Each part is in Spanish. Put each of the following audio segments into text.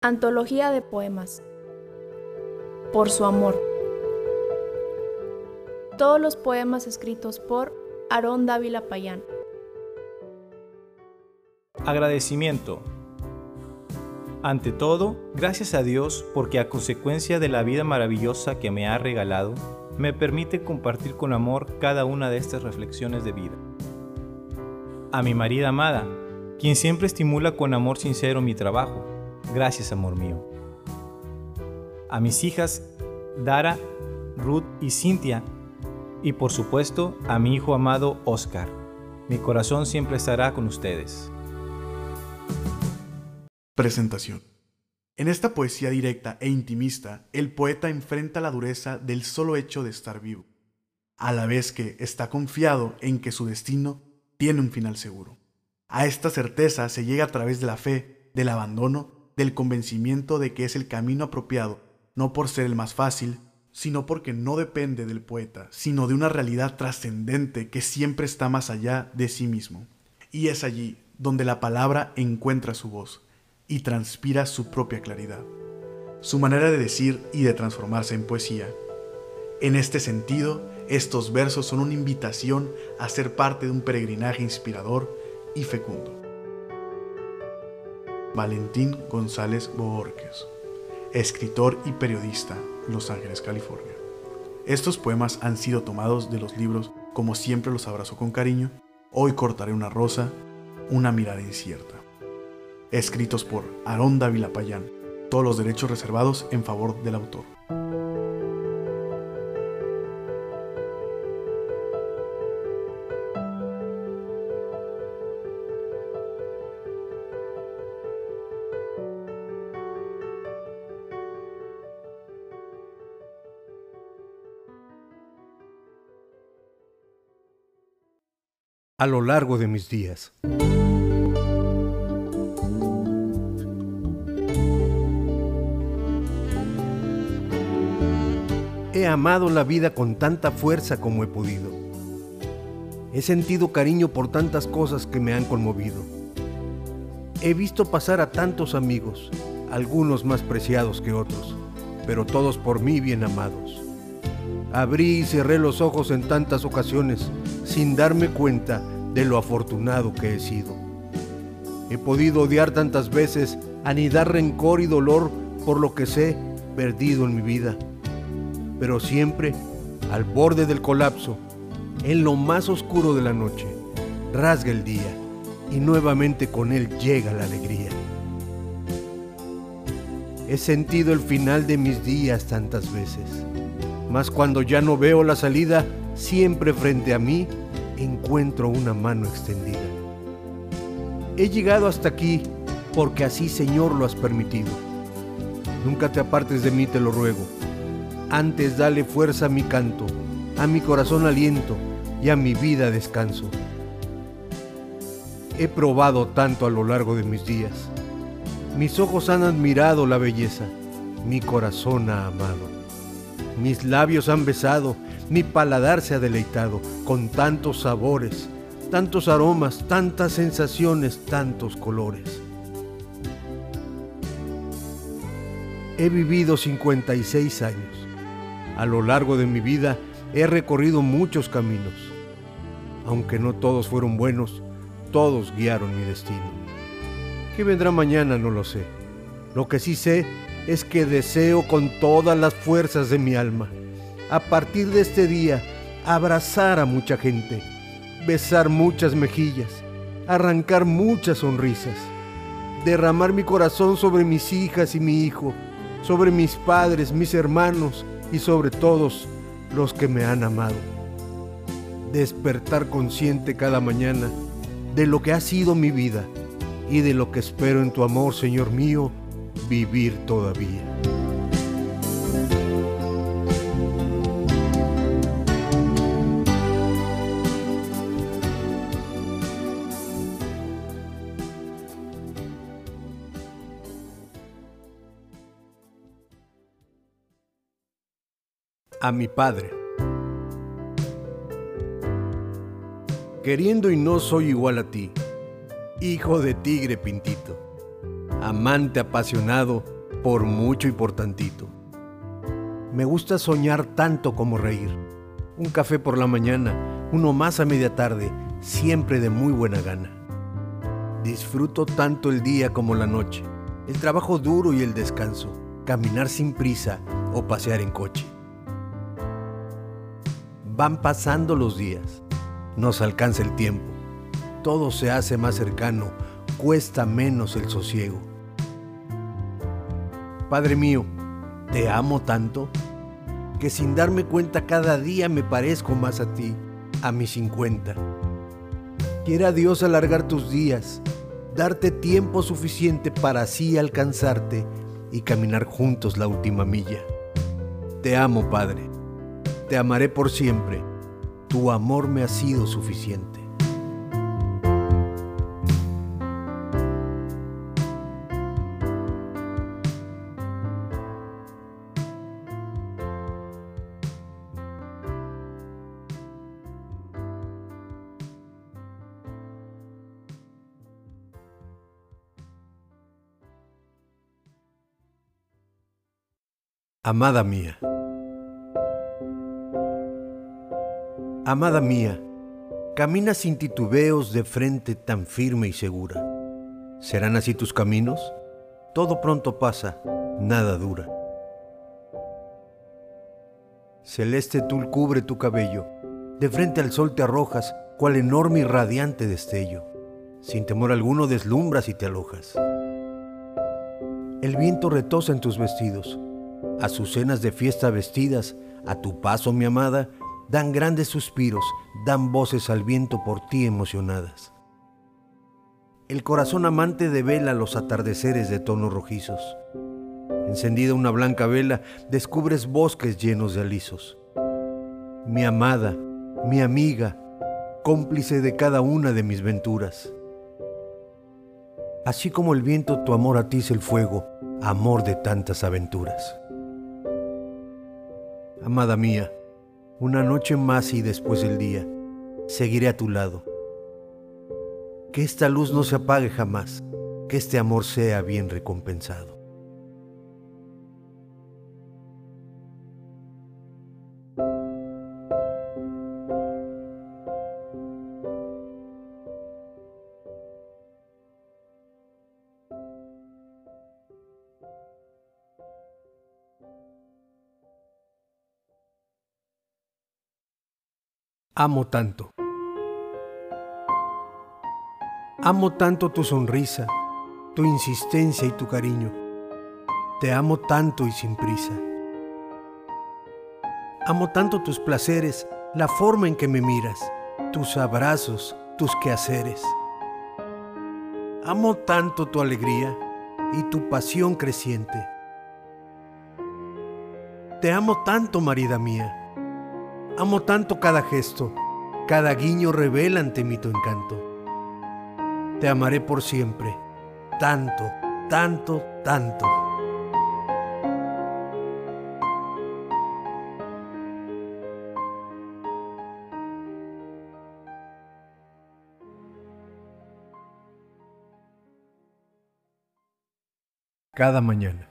Antología de poemas. Por su amor. Todos los poemas escritos por Aarón Dávila Payán. Agradecimiento. Ante todo, gracias a Dios porque a consecuencia de la vida maravillosa que me ha regalado, me permite compartir con amor cada una de estas reflexiones de vida. A mi marida amada, quien siempre estimula con amor sincero mi trabajo, Gracias, amor mío. A mis hijas, Dara, Ruth y Cintia, y por supuesto a mi hijo amado Oscar. Mi corazón siempre estará con ustedes. Presentación. En esta poesía directa e intimista, el poeta enfrenta la dureza del solo hecho de estar vivo, a la vez que está confiado en que su destino tiene un final seguro. A esta certeza se llega a través de la fe, del abandono del convencimiento de que es el camino apropiado, no por ser el más fácil, sino porque no depende del poeta, sino de una realidad trascendente que siempre está más allá de sí mismo. Y es allí donde la palabra encuentra su voz y transpira su propia claridad, su manera de decir y de transformarse en poesía. En este sentido, estos versos son una invitación a ser parte de un peregrinaje inspirador y fecundo. Valentín González Borges, escritor y periodista, Los Ángeles, California. Estos poemas han sido tomados de los libros Como siempre los abrazo con cariño, Hoy cortaré una rosa, Una mirada incierta. Escritos por Aarón Dávila Payán, todos los derechos reservados en favor del autor. A lo largo de mis días. He amado la vida con tanta fuerza como he podido. He sentido cariño por tantas cosas que me han conmovido. He visto pasar a tantos amigos, algunos más preciados que otros, pero todos por mí bien amados. Abrí y cerré los ojos en tantas ocasiones sin darme cuenta de lo afortunado que he sido. He podido odiar tantas veces, anidar rencor y dolor por lo que sé perdido en mi vida. Pero siempre, al borde del colapso, en lo más oscuro de la noche, rasga el día y nuevamente con él llega la alegría. He sentido el final de mis días tantas veces mas cuando ya no veo la salida, siempre frente a mí encuentro una mano extendida. He llegado hasta aquí porque así Señor lo has permitido. Nunca te apartes de mí, te lo ruego. Antes dale fuerza a mi canto, a mi corazón aliento y a mi vida descanso. He probado tanto a lo largo de mis días. Mis ojos han admirado la belleza, mi corazón ha amado. Mis labios han besado, mi paladar se ha deleitado con tantos sabores, tantos aromas, tantas sensaciones, tantos colores. He vivido 56 años. A lo largo de mi vida he recorrido muchos caminos. Aunque no todos fueron buenos, todos guiaron mi destino. ¿Qué vendrá mañana? No lo sé. Lo que sí sé es que deseo con todas las fuerzas de mi alma, a partir de este día, abrazar a mucha gente, besar muchas mejillas, arrancar muchas sonrisas, derramar mi corazón sobre mis hijas y mi hijo, sobre mis padres, mis hermanos y sobre todos los que me han amado. Despertar consciente cada mañana de lo que ha sido mi vida y de lo que espero en tu amor, Señor mío, vivir todavía. A mi padre. Queriendo y no soy igual a ti, hijo de tigre pintito amante apasionado por mucho y por tantito. Me gusta soñar tanto como reír. Un café por la mañana, uno más a media tarde, siempre de muy buena gana. Disfruto tanto el día como la noche, el trabajo duro y el descanso, caminar sin prisa o pasear en coche. Van pasando los días, nos alcanza el tiempo, todo se hace más cercano, cuesta menos el sosiego. Padre mío, te amo tanto que sin darme cuenta cada día me parezco más a ti, a mis 50. Quiera Dios alargar tus días, darte tiempo suficiente para así alcanzarte y caminar juntos la última milla. Te amo, Padre. Te amaré por siempre. Tu amor me ha sido suficiente. Amada mía. Amada mía, camina sin titubeos de frente tan firme y segura. ¿Serán así tus caminos? Todo pronto pasa, nada dura. Celeste tul cubre tu cabello, de frente al sol te arrojas, cual enorme y radiante destello. Sin temor alguno deslumbras y te alojas. El viento retosa en tus vestidos, azucenas de fiesta vestidas, a tu paso, mi amada, dan grandes suspiros, dan voces al viento por ti emocionadas. El corazón amante devela los atardeceres de tonos rojizos. Encendida una blanca vela, descubres bosques llenos de alisos. Mi amada, mi amiga, cómplice de cada una de mis venturas. Así como el viento tu amor atiza el fuego, amor de tantas aventuras. Amada mía, una noche más y después del día, seguiré a tu lado. Que esta luz no se apague jamás, que este amor sea bien recompensado. Amo tanto. Amo tanto tu sonrisa, tu insistencia y tu cariño. Te amo tanto y sin prisa. Amo tanto tus placeres, la forma en que me miras, tus abrazos, tus quehaceres. Amo tanto tu alegría y tu pasión creciente. Te amo tanto, marida mía Amo tanto cada gesto, cada guiño revela ante mí tu encanto. Te amaré por siempre, tanto, tanto, tanto. Cada mañana.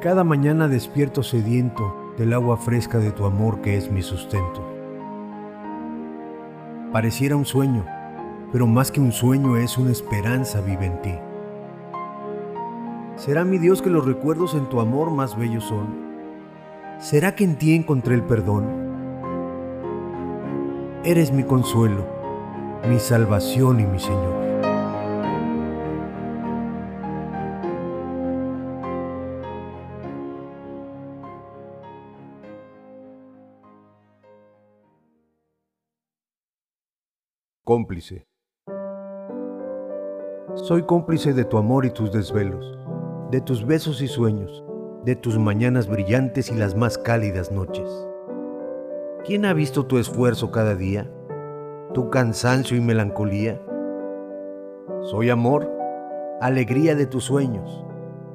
Cada mañana despierto sediento del agua fresca de tu amor que es mi sustento. Pareciera un sueño, pero más que un sueño es una esperanza vive en ti. ¿Será mi Dios que los recuerdos en tu amor más bellos son? ¿Será que en ti encontré el perdón? Eres mi consuelo, mi salvación y mi Señor. Cómplice. Soy cómplice de tu amor y tus desvelos, de tus besos y sueños, de tus mañanas brillantes y las más cálidas noches. ¿Quién ha visto tu esfuerzo cada día, tu cansancio y melancolía? Soy amor, alegría de tus sueños,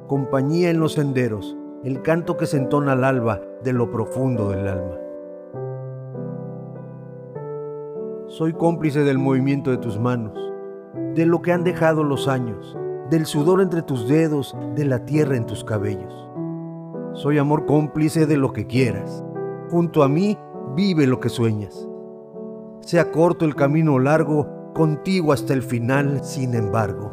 compañía en los senderos, el canto que se entona al alba de lo profundo del alma. Soy cómplice del movimiento de tus manos, de lo que han dejado los años, del sudor entre tus dedos, de la tierra en tus cabellos. Soy amor cómplice de lo que quieras. Junto a mí vive lo que sueñas. Sea corto el camino largo, contigo hasta el final, sin embargo.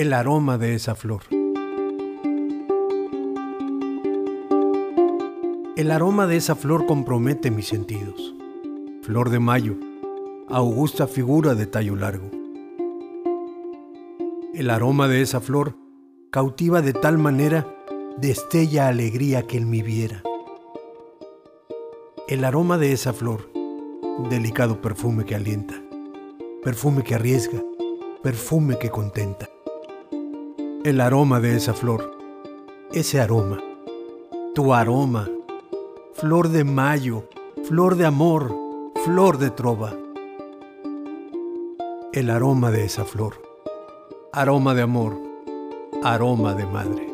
El aroma de esa flor. El aroma de esa flor compromete mis sentidos. Flor de mayo, augusta figura de tallo largo. El aroma de esa flor cautiva de tal manera, destella alegría que en mi viera. El aroma de esa flor, delicado perfume que alienta, perfume que arriesga, perfume que contenta el aroma de esa flor, ese aroma, tu aroma, flor de mayo, flor de amor, flor de trova. El aroma de esa flor, aroma de amor, aroma de madre.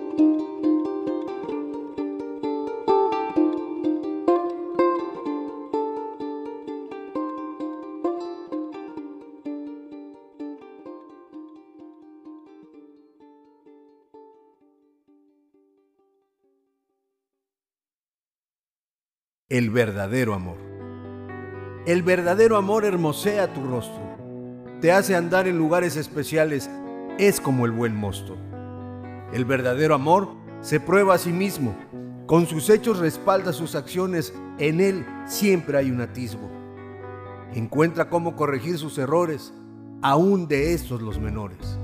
El verdadero amor. El verdadero amor hermosea tu rostro, te hace andar en lugares especiales, es como el buen mosto. El verdadero amor se prueba a sí mismo, con sus hechos respalda sus acciones, en él siempre hay un atisbo. Encuentra cómo corregir sus errores, aún de estos los menores.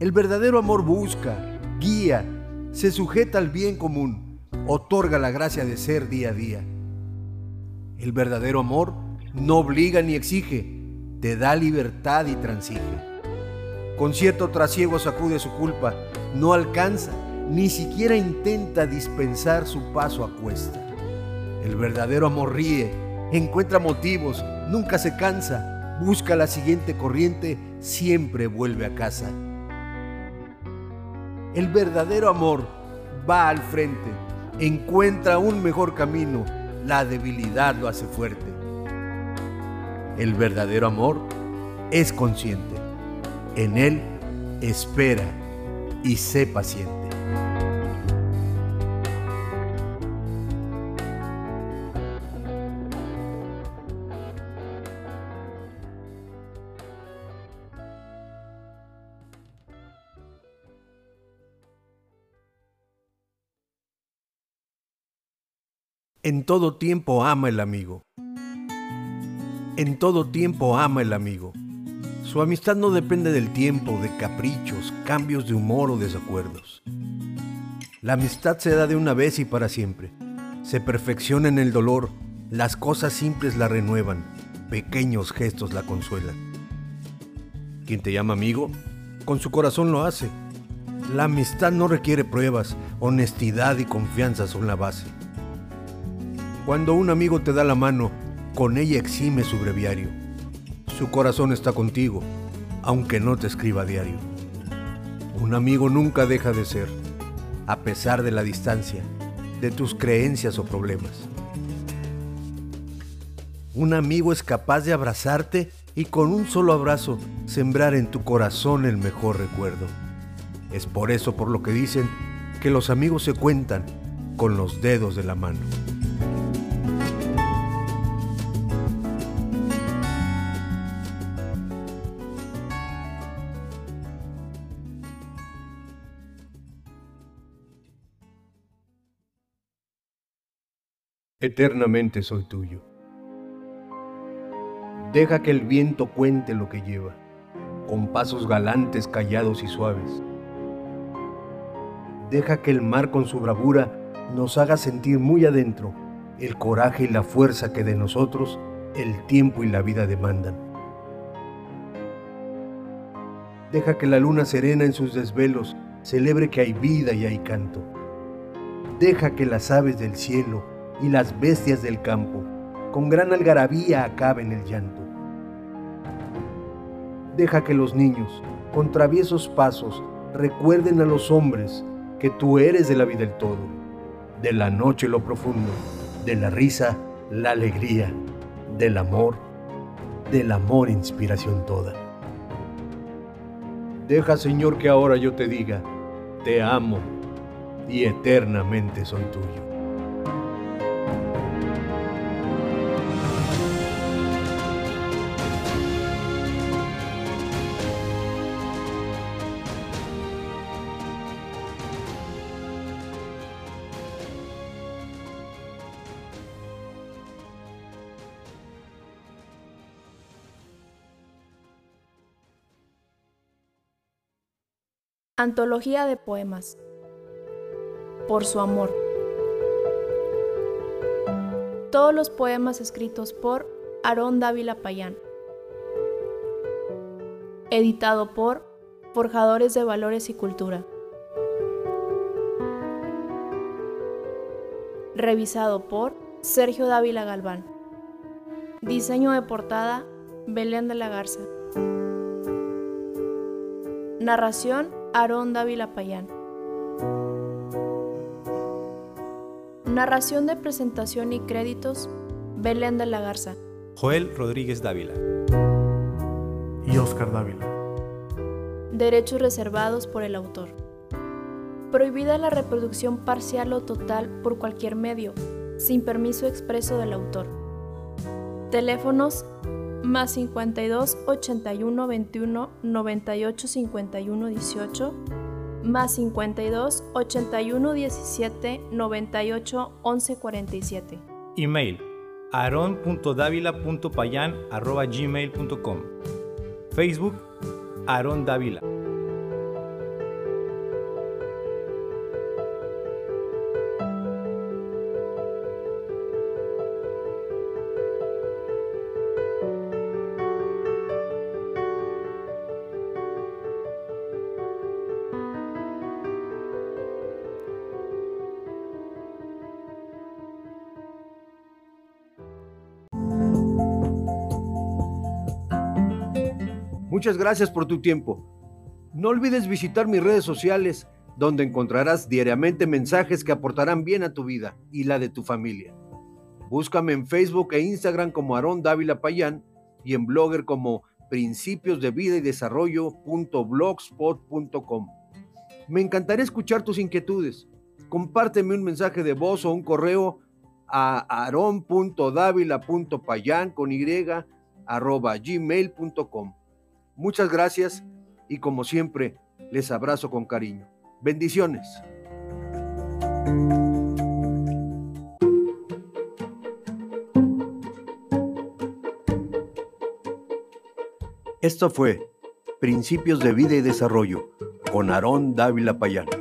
El verdadero amor busca, guía, se sujeta al bien común otorga la gracia de ser día a día. El verdadero amor no obliga ni exige, te da libertad y transige. Con cierto trasiego sacude su culpa, no alcanza, ni siquiera intenta dispensar su paso a cuesta. El verdadero amor ríe, encuentra motivos, nunca se cansa, busca la siguiente corriente, siempre vuelve a casa. El verdadero amor va al frente, encuentra un mejor camino, la debilidad lo hace fuerte. El verdadero amor es consciente, en él espera y sé paciente. En todo tiempo ama el amigo. En todo tiempo ama el amigo. Su amistad no depende del tiempo, de caprichos, cambios de humor o desacuerdos. La amistad se da de una vez y para siempre. Se perfecciona en el dolor, las cosas simples la renuevan, pequeños gestos la consuelan. Quien te llama amigo, con su corazón lo hace. La amistad no requiere pruebas, honestidad y confianza son la base. Cuando un amigo te da la mano, con ella exime su breviario. Su corazón está contigo, aunque no te escriba a diario. Un amigo nunca deja de ser, a pesar de la distancia, de tus creencias o problemas. Un amigo es capaz de abrazarte y con un solo abrazo sembrar en tu corazón el mejor recuerdo. Es por eso por lo que dicen que los amigos se cuentan con los dedos de la mano. Eternamente soy tuyo. Deja que el viento cuente lo que lleva, con pasos galantes, callados y suaves. Deja que el mar con su bravura nos haga sentir muy adentro el coraje y la fuerza que de nosotros el tiempo y la vida demandan. Deja que la luna serena en sus desvelos celebre que hay vida y hay canto. Deja que las aves del cielo y las bestias del campo, con gran algarabía acaben el llanto. Deja que los niños, con traviesos pasos, recuerden a los hombres que tú eres de la vida el todo, de la noche lo profundo, de la risa la alegría, del amor, del amor inspiración toda. Deja, Señor, que ahora yo te diga, te amo y eternamente soy tuyo. Antología de poemas. Por su amor. Todos los poemas escritos por Aarón Dávila Payán. Editado por Forjadores de Valores y Cultura. Revisado por Sergio Dávila Galván. Diseño de portada Belén de la Garza. Narración Aarón Dávila Payán. Narración de presentación y créditos, Belén de la Garza. Joel Rodríguez Dávila. Y Oscar Dávila. Derechos reservados por el autor. Prohibida la reproducción parcial o total por cualquier medio, sin permiso expreso del autor. Teléfonos más 52 81 21 98 51 18 más 52 81 17 98 11 47 Email aron.davila.payan.gmail.com Facebook Aaron Dávila Muchas gracias por tu tiempo. No olvides visitar mis redes sociales, donde encontrarás diariamente mensajes que aportarán bien a tu vida y la de tu familia. Búscame en Facebook e Instagram como Aarón Dávila Payán y en Blogger como principios de vida y desarrollo.blogspot.com. Me encantaría escuchar tus inquietudes. Compárteme un mensaje de voz o un correo a aron.davila.payan con y arroba gmail.com. Muchas gracias y como siempre les abrazo con cariño. Bendiciones. Esto fue Principios de Vida y Desarrollo con Aarón Dávila Payán.